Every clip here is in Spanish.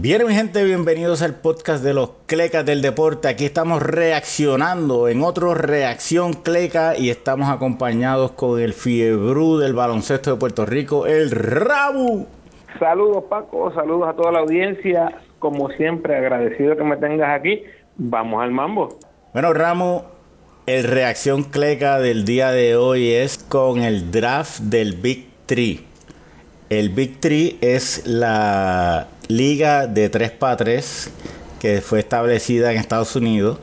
Bien, mi gente, bienvenidos al podcast de los Clecas del Deporte. Aquí estamos reaccionando en otro Reacción Cleca y estamos acompañados con el Fiebru del baloncesto de Puerto Rico, el Rabu. Saludos Paco, saludos a toda la audiencia. Como siempre, agradecido que me tengas aquí. Vamos al mambo. Bueno, Ramu, el Reacción Cleca del día de hoy es con el draft del Big Tree. El Big Tree es la liga de 3 para 3 que fue establecida en Estados Unidos.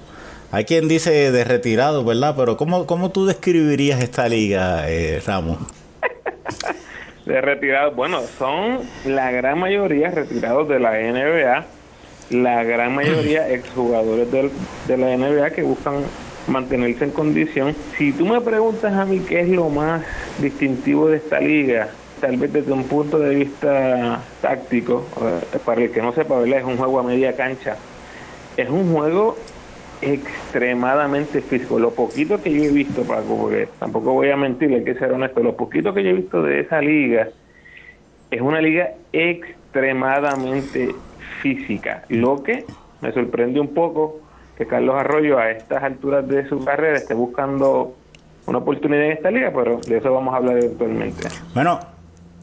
Hay quien dice de retirado, ¿verdad? Pero ¿cómo, cómo tú describirías esta liga, eh, Ramos? de retirado, bueno, son la gran mayoría retirados de la NBA, la gran mayoría exjugadores del, de la NBA que buscan mantenerse en condición. Si tú me preguntas a mí qué es lo más distintivo de esta liga, tal vez desde un punto de vista táctico, para el que no sepa, ¿verdad? es un juego a media cancha. Es un juego extremadamente físico. Lo poquito que yo he visto, Paco, porque tampoco voy a mentir, hay que ser honesto, lo poquito que yo he visto de esa liga es una liga extremadamente física. Lo que me sorprende un poco que Carlos Arroyo a estas alturas de su carrera esté buscando una oportunidad en esta liga, pero de eso vamos a hablar eventualmente. Bueno,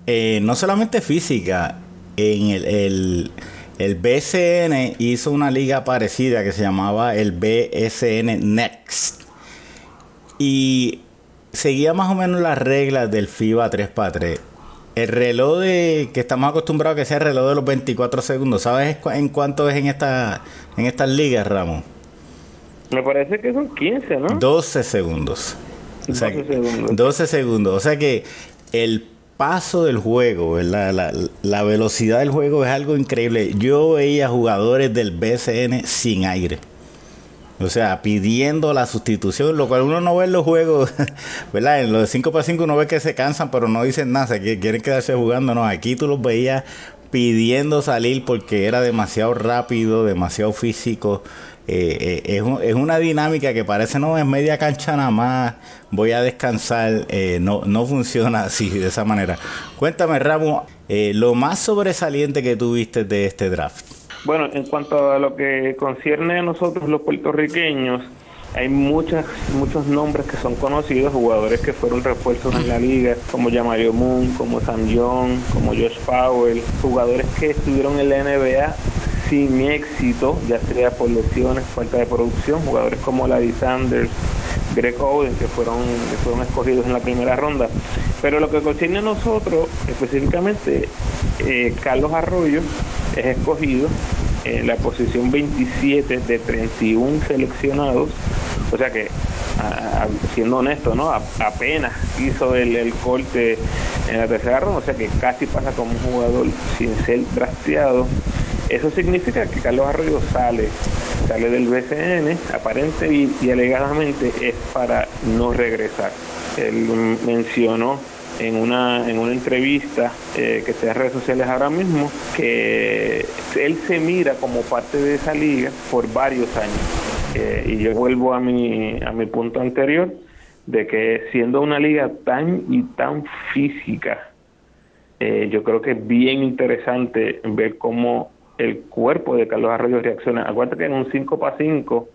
eh, no solamente física, en el, el, BCN hizo una liga parecida que se llamaba el BSN Next. Y seguía más o menos las reglas del FIBA 3x3. El reloj de que estamos acostumbrados a que sea el reloj de los 24 segundos, ¿sabes en cuánto es en esta en estas ligas, Ramón? Me parece que son 15, ¿no? 12 segundos. 12 segundos. 12 segundos. O sea que el paso del juego, la, velocidad del juego es algo increíble. Yo veía jugadores del BCN sin aire. O sea, pidiendo la sustitución, lo cual uno no ve en los juegos, ¿verdad? En los de 5 para 5 uno ve que se cansan, pero no dicen nada, que quieren quedarse jugando. No, aquí tú los veías pidiendo salir porque era demasiado rápido, demasiado físico. Eh, eh, es, una dinámica que parece no es media cancha nada más, voy a descansar, eh, no, no funciona así de esa manera. Cuéntame, Ramo, lo más sobresaliente que tuviste de este draft. Bueno, en cuanto a lo que concierne a nosotros los puertorriqueños, hay muchas, muchos nombres que son conocidos, jugadores que fueron refuerzos en la liga, como Yamario Moon, como Sam Young, como Josh Powell, jugadores que estuvieron en la NBA sin éxito, ya sea por lesiones, falta de producción, jugadores como Larry Sanders, Greg Oden, que fueron, fueron escogidos en la primera ronda. Pero lo que concierne a nosotros, específicamente, eh, Carlos Arroyo es escogido en la posición 27 de 31 seleccionados, o sea que, siendo honesto, ¿no? apenas hizo el, el corte en la tercera ronda, o sea que casi pasa como un jugador sin ser drafteado eso significa que Carlos Arroyo sale, sale del BCN, aparente y, alegadamente es para no regresar. Él mencionó en una, en una entrevista eh, que está en redes sociales ahora mismo que él se mira como parte de esa liga por varios años. Eh, y yo vuelvo a mi, a mi punto anterior de que siendo una liga tan y tan física, eh, yo creo que es bien interesante ver cómo el cuerpo de Carlos Arroyo reacciona. Acuérdate que en un 5 para 5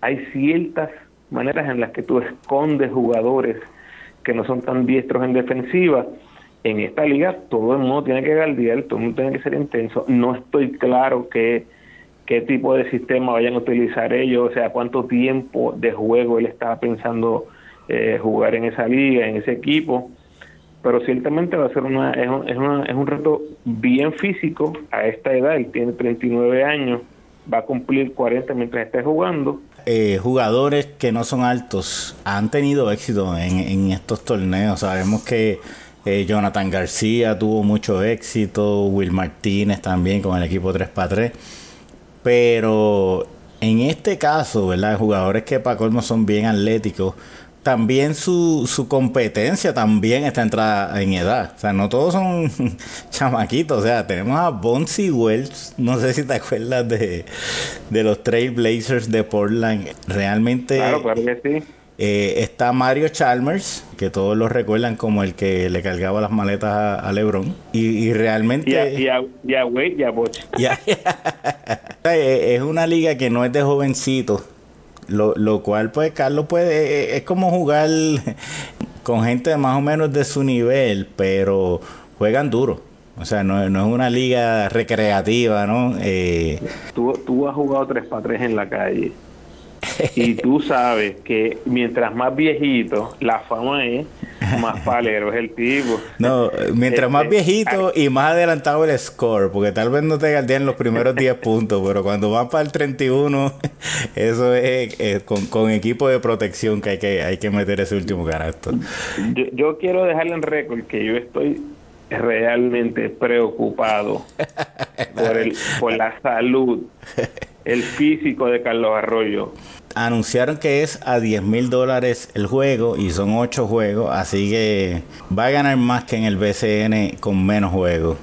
hay ciertas maneras en las que tú escondes jugadores que no son tan diestros en defensiva. En esta liga todo el mundo tiene que galdear, todo el mundo tiene que ser intenso. No estoy claro qué, qué tipo de sistema vayan a utilizar ellos, o sea, cuánto tiempo de juego él estaba pensando eh, jugar en esa liga, en ese equipo pero ciertamente va a ser una es, es, una, es un reto bien físico a esta edad, él tiene 39 años, va a cumplir 40 mientras esté jugando. Eh, jugadores que no son altos han tenido éxito en, en estos torneos, sabemos que eh, Jonathan García tuvo mucho éxito, Will Martínez también con el equipo 3x3, pero en este caso, ¿verdad? Jugadores que para colmo son bien atléticos, también su, su competencia también está entrada en edad. O sea, no todos son chamaquitos. O sea, tenemos a Bonzi Wells. No sé si te acuerdas de, de los Trailblazers de Portland. Realmente. Claro, claro que sí. Eh, está Mario Chalmers, que todos lo recuerdan como el que le cargaba las maletas a, LeBron. Y, realmente. Y a, y a, Wade y a Boch. es una liga que no es de jovencitos. Lo, lo cual, pues, Carlos puede. Es como jugar con gente más o menos de su nivel, pero juegan duro. O sea, no, es una liga recreativa, ¿no? Eh, tú, tú has jugado tres para tres en la calle. Y tú sabes que mientras más viejito, la fama es, más palero es el tipo. No, mientras más este, viejito y más adelantado el score, porque tal vez no te en los primeros 10 puntos, pero cuando vas para el 31, eso es, con, equipo de protección que hay que, hay que meter ese último carácter. Yo, yo quiero dejarle en récord que yo estoy realmente preocupado por, el, por la salud, el físico de Carlos Arroyo. Anunciaron que es a 10 mil dólares el juego y son 8 juegos, así que va a ganar más que en el BCN con menos juegos.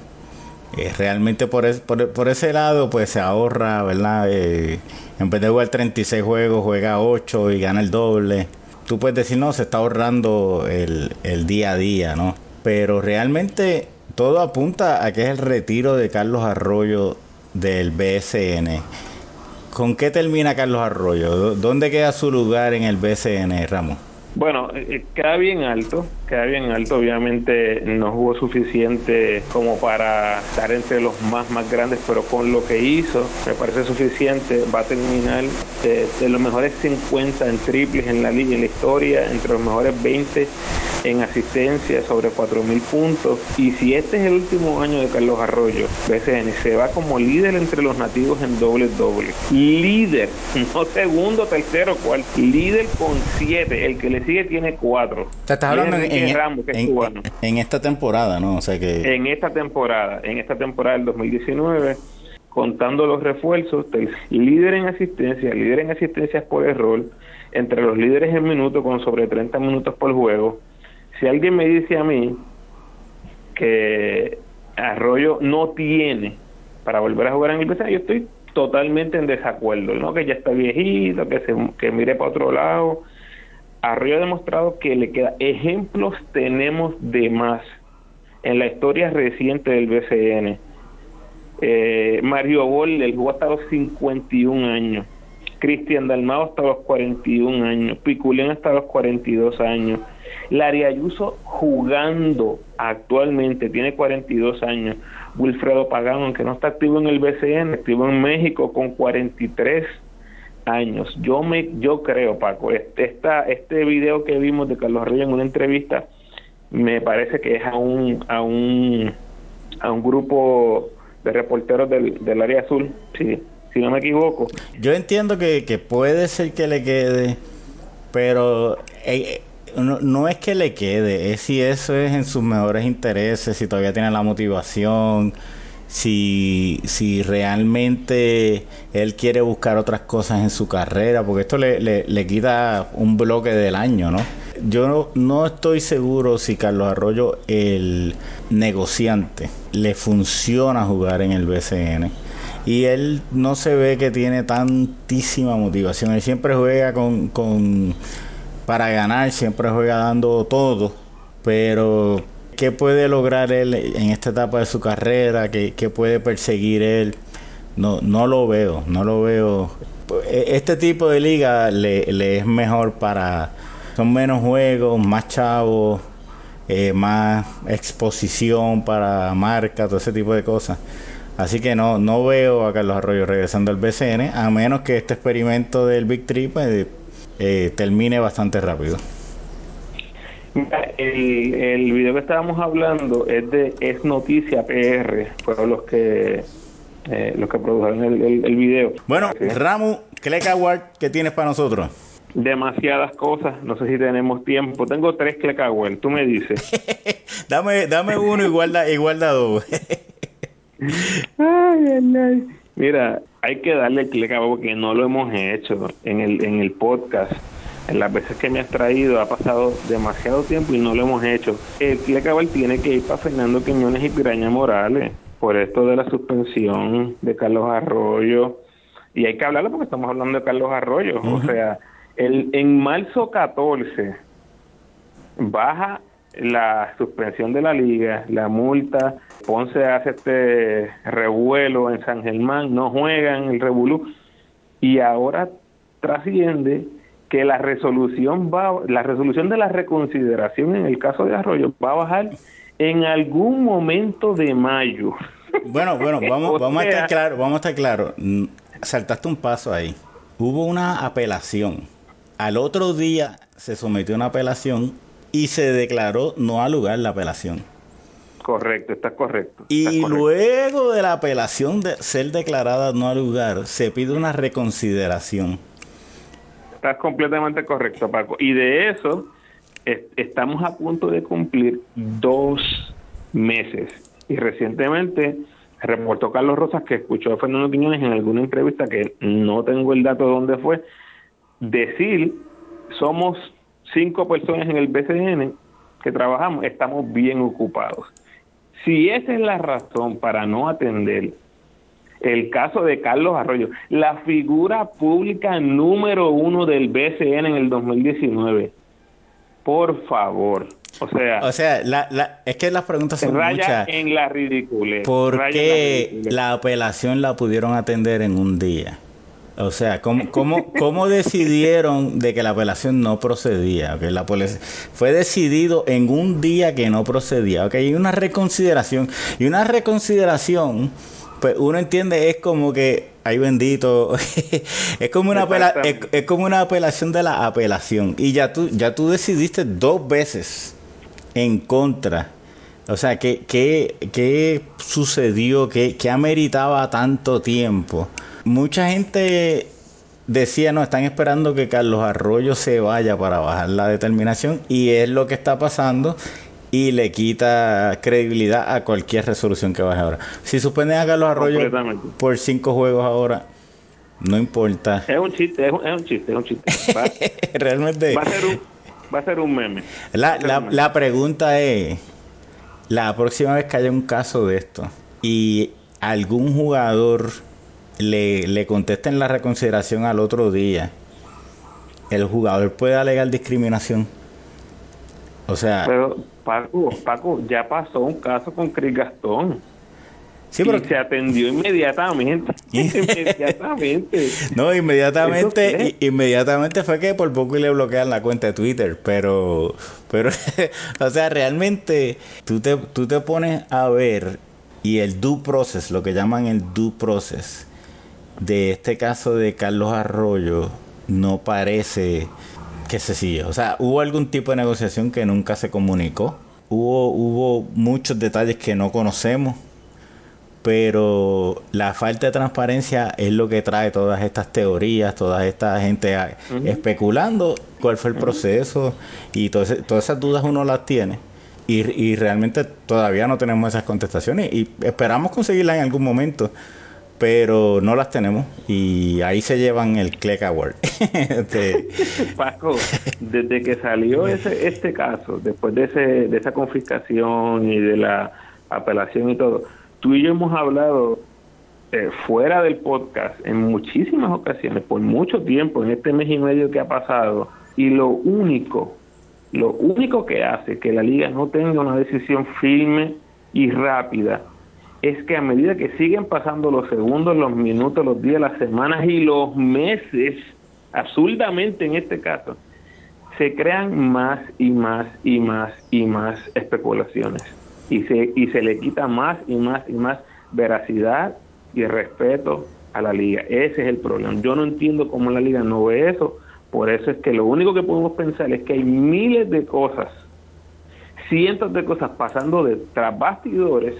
Eh, realmente por, por, ese lado pues se ahorra, ¿verdad? Eh, en vez de jugar 36 juegos, juega 8 y gana el doble. Tú puedes decir, no, se está ahorrando el, el día a día, ¿no? pero realmente todo apunta a que es el retiro de Carlos Arroyo del BSN. ¿Con qué termina Carlos Arroyo? ¿Dónde queda su lugar en el BSN, Ramos? Bueno, eh, eh, queda bien alto, queda bien alto. Obviamente no jugó suficiente como para estar entre los más más grandes, pero con lo que hizo me parece suficiente. Va a terminar de, de los mejores 50 en triples en la liga, en la historia, entre los mejores 20 en asistencia sobre 4.000 puntos. Y si este es el último año de Carlos Arroyo, BCN se va como líder entre los nativos en doble doble. Líder, no segundo, tercero, cuarto. Líder con 7. El que le sigue tiene 4. Te estás hablando en, en, esta temporada, ¿no? O sea que... En esta temporada, en esta temporada del 2019 contando los refuerzos, líder en asistencia, líder en asistencias por error, entre los líderes en minutos con sobre 30 minutos por juego, si alguien me dice a mí que Arroyo no tiene para volver a jugar en el BCN, yo estoy totalmente en desacuerdo, ¿no? Que ya está viejito, que, se, que mire para otro lado. Arroyo ha demostrado que le queda. Ejemplos tenemos de más en la historia reciente del BCN. Eh, Mario Gol, el jugó hasta los 51 años. Cristian Dalmado hasta los 41 años. Piculín hasta los 42 años. Larry Ayuso jugando actualmente, tiene 42 años. Wilfredo Pagano, aunque no está activo en el BCN, activo en México con 43 años. Yo me yo creo, Paco, este, esta, este video que vimos de Carlos Reyes en una entrevista me parece que es a un a un a un grupo de reporteros del, del área azul, si, si no me equivoco. Yo entiendo que, que puede ser que le quede, pero eh, no, es que le quede, es si eso es en sus mejores intereses, si todavía tiene la motivación, si, si realmente él quiere buscar otras cosas en su carrera, porque esto le, le, quita un bloque del año, ¿no? Yo no, no, estoy seguro si Carlos Arroyo, el negociante, le funciona jugar en el BCN. Y él no se ve que tiene tantísima motivación. Él siempre juega con, con para ganar, siempre juega dando todo, pero ¿qué puede lograr él en esta etapa de su carrera? ¿Qué, puede perseguir él? No, no lo veo, no lo veo. E, este tipo de liga le, es mejor para... Son menos juegos, más chavos, eh, más exposición para marca, todo ese tipo de cosas. Así que no, no veo a Carlos Arroyo regresando al BCN, a menos que este experimento del Big Trip eh, termine bastante rápido. El, el video que estábamos hablando es de Es Noticia PR, fueron los que eh, los que produjeron el, el, video. Bueno, Ramu, Cleck Award, ¿qué tienes para nosotros? Demasiadas cosas, no sé si tenemos tiempo. Tengo tres Cleck Award, tú me dices. dame, dame uno igual da, igual da dos. ay, ay, Mira, hay que darle clic a porque no lo hemos hecho en el, en el podcast. En las veces que me has traído ha pasado demasiado tiempo y no lo hemos hecho. El clic tiene que ir para Fernando Quiñones y Piraña Morales por esto de la suspensión de Carlos Arroyo. Y hay que hablarlo porque estamos hablando de Carlos Arroyo. O sea, El, en marzo 14 baja la suspensión de la liga, la multa, Ponce hace este revuelo en San Germán, no juegan el revolú y ahora trasciende que la resolución va la resolución de la reconsideración en el caso de Arroyo va a bajar en algún momento de mayo. Bueno, bueno, vamos, vamos a estar claro, vamos a estar claro. Mm, saltaste un paso ahí. Hubo una apelación. Al otro día se sometió una apelación y se declaró no al lugar la apelación. Correcto, está correcto. y luego de la apelación de ser declarada no al lugar, se pide una reconsideración. Estás completamente correcto, Paco. Y de eso estamos a punto de cumplir dos meses. Y recientemente reportó Carlos Rosas que escuchó a Fernando Quiñones en alguna entrevista que no tengo el dato de dónde fue, decir somos cinco personas en el BCN que trabajamos, estamos bien ocupados. Si esa es la razón para no atender el caso de Carlos Arroyo, la figura pública número uno del BCN en el 2019, por favor. O sea, o sea la, es que las preguntas son muchas. en la ridícula. ¿Por qué la apelación la pudieron atender en un día? O sea, ¿cómo, cómo, cómo decidieron de que la apelación no procedía? que La fue decidido en un día que no procedía. Okay, hay una reconsideración. Y una reconsideración, pues uno entiende, es como que, ay bendito, es como una es, como una apelación de la apelación. Y ya tú, ya tú decidiste dos veces en contra. O sea, ¿qué, qué, qué sucedió? ¿Qué, ¿Qué ameritaba tanto tiempo? mucha gente decía, no, están esperando que Carlos Arroyo se vaya para bajar la determinación y es lo que está pasando y le quita credibilidad a cualquier resolución que baje ahora. Si suspenden a Carlos Arroyo por cinco juegos ahora, no importa. Es un chiste, es un, chiste, es un chiste. Realmente. Va a ser un, va a ser un meme. La, la, la pregunta es, la próxima vez que haya un caso de esto y algún jugador le, le contesten la reconsideración al otro día, el jugador puede alegar discriminación. O sea. Pero, Paco, Paco, ya pasó un caso con Chris Gastón. Sí, pero... Y se atendió inmediatamente. inmediatamente. No, inmediatamente, inmediatamente fue que por poco le bloquean la cuenta de Twitter. Pero, pero, o sea, realmente tú te, tú te pones a ver y el due process, lo que llaman el due process, de este caso de Carlos Arroyo no parece que se siga. O sea, hubo algún tipo de negociación que nunca se comunicó. Hubo, hubo muchos detalles que no conocemos. Pero la falta de transparencia es lo que trae todas estas teorías, toda esta gente especulando cuál fue el proceso y todas esas dudas uno las tiene. Y, y realmente todavía no tenemos esas contestaciones y esperamos conseguirlas en algún momento pero no las tenemos y ahí se llevan el Click Award. Este, Paco, desde que salió ese este caso, después de, ese, de esa confiscación y de la apelación y todo, tú y yo hemos hablado eh, fuera del podcast en muchísimas ocasiones, por mucho tiempo, en este mes y medio que ha pasado, y lo único, lo único que hace que la liga no tenga una decisión firme y rápida es que a medida que siguen pasando los segundos, los minutos, los días, las semanas y los meses, absurdamente en este caso, se crean más y más y más y más especulaciones y se, y se le quita más y más y más veracidad y respeto a la liga. Ese es el problema. Yo no entiendo cómo la liga no ve eso. Por eso es que lo único que podemos pensar es que hay miles de cosas, cientos de cosas pasando de bastidores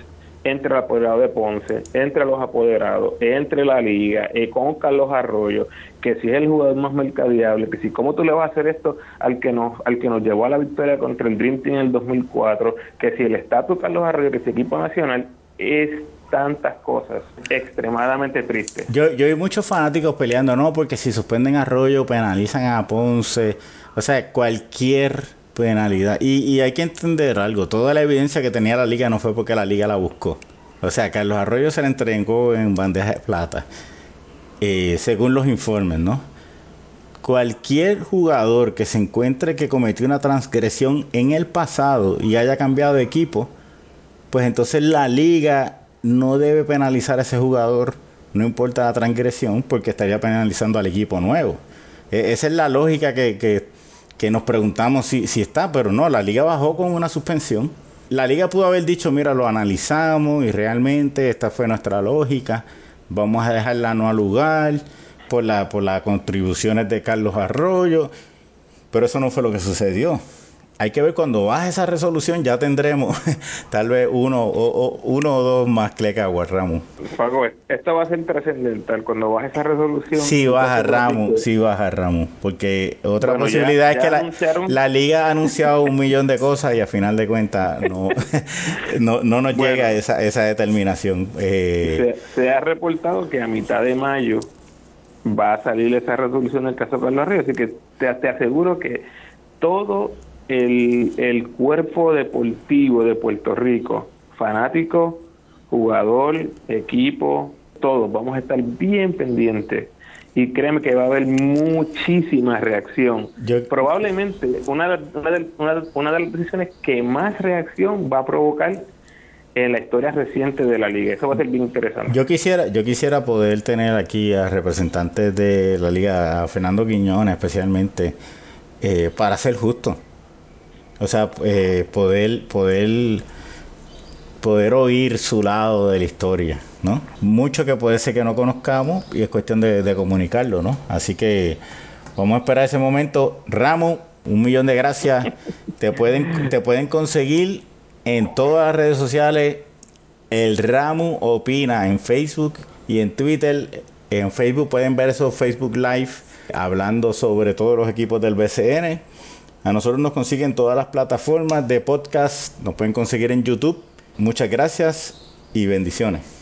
entre el apoderado de Ponce, entre los apoderados, entre la liga, con Carlos Arroyo, que si es el jugador más mercadeable, que si cómo tú le vas a hacer esto al que nos al que nos llevó a la victoria contra el Dream Team en el 2004, que si el estatus Carlos Arroyo, que si equipo nacional, es tantas cosas extremadamente tristes. Yo, yo vi muchos fanáticos peleando, no, porque si suspenden a Arroyo, penalizan a Ponce, o sea, cualquier penalidad. Y, y, hay que entender algo, toda la evidencia que tenía la liga no fue porque la liga la buscó. O sea, Carlos Arroyo se le entregó en bandeja de plata, eh, según los informes, ¿no? cualquier jugador que se encuentre que cometió una transgresión en el pasado y haya cambiado de equipo, pues entonces la liga no debe penalizar a ese jugador, no importa la transgresión, porque estaría penalizando al equipo nuevo. E, esa es la lógica que, que, que nos preguntamos si, si, está, pero no, la liga bajó con una suspensión. La liga pudo haber dicho, mira, lo analizamos y realmente esta fue nuestra lógica, vamos a dejarla no al lugar por, la, por las contribuciones de Carlos Arroyo, pero eso no fue lo que sucedió hay que ver cuando baje esa resolución ya tendremos tal vez uno o, uno o dos más Clecaguas, Ramos. Paco, esto va a ser trascendental cuando baje esa resolución. Sí baja Ramos, sí baja Ramos, porque otra posibilidad es que la, liga ha anunciado un millón de cosas y a final de cuentas no, no, no, nos llega esa, esa determinación. Eh, se, ha reportado que a mitad de mayo va a salir esa resolución del caso Carlos Ríos, así que te, te aseguro que todo el, el cuerpo deportivo de Puerto Rico, fanático, jugador, equipo, todos vamos a estar bien pendientes y créeme que va a haber muchísima reacción. Probablemente una de, una, una de, las decisiones que más reacción va a provocar en la historia reciente de la liga. Eso va a ser bien interesante. Yo quisiera, yo quisiera poder tener aquí a representantes de la liga, a Fernando Quiñones especialmente, eh, para ser justo. O sea, eh, poder, poder, poder oír su lado de la historia, ¿no? Mucho que puede ser que no conozcamos y es cuestión de, comunicarlo, ¿no? Así que vamos a esperar ese momento. Ramo, un millón de gracias. te pueden, te pueden conseguir en todas las redes sociales. El Ramo opina en Facebook y en Twitter. En Facebook pueden ver esos Facebook Live hablando sobre todos los equipos del BCN. A nosotros nos consiguen todas las plataformas de podcast, nos pueden conseguir en YouTube. Muchas gracias y bendiciones.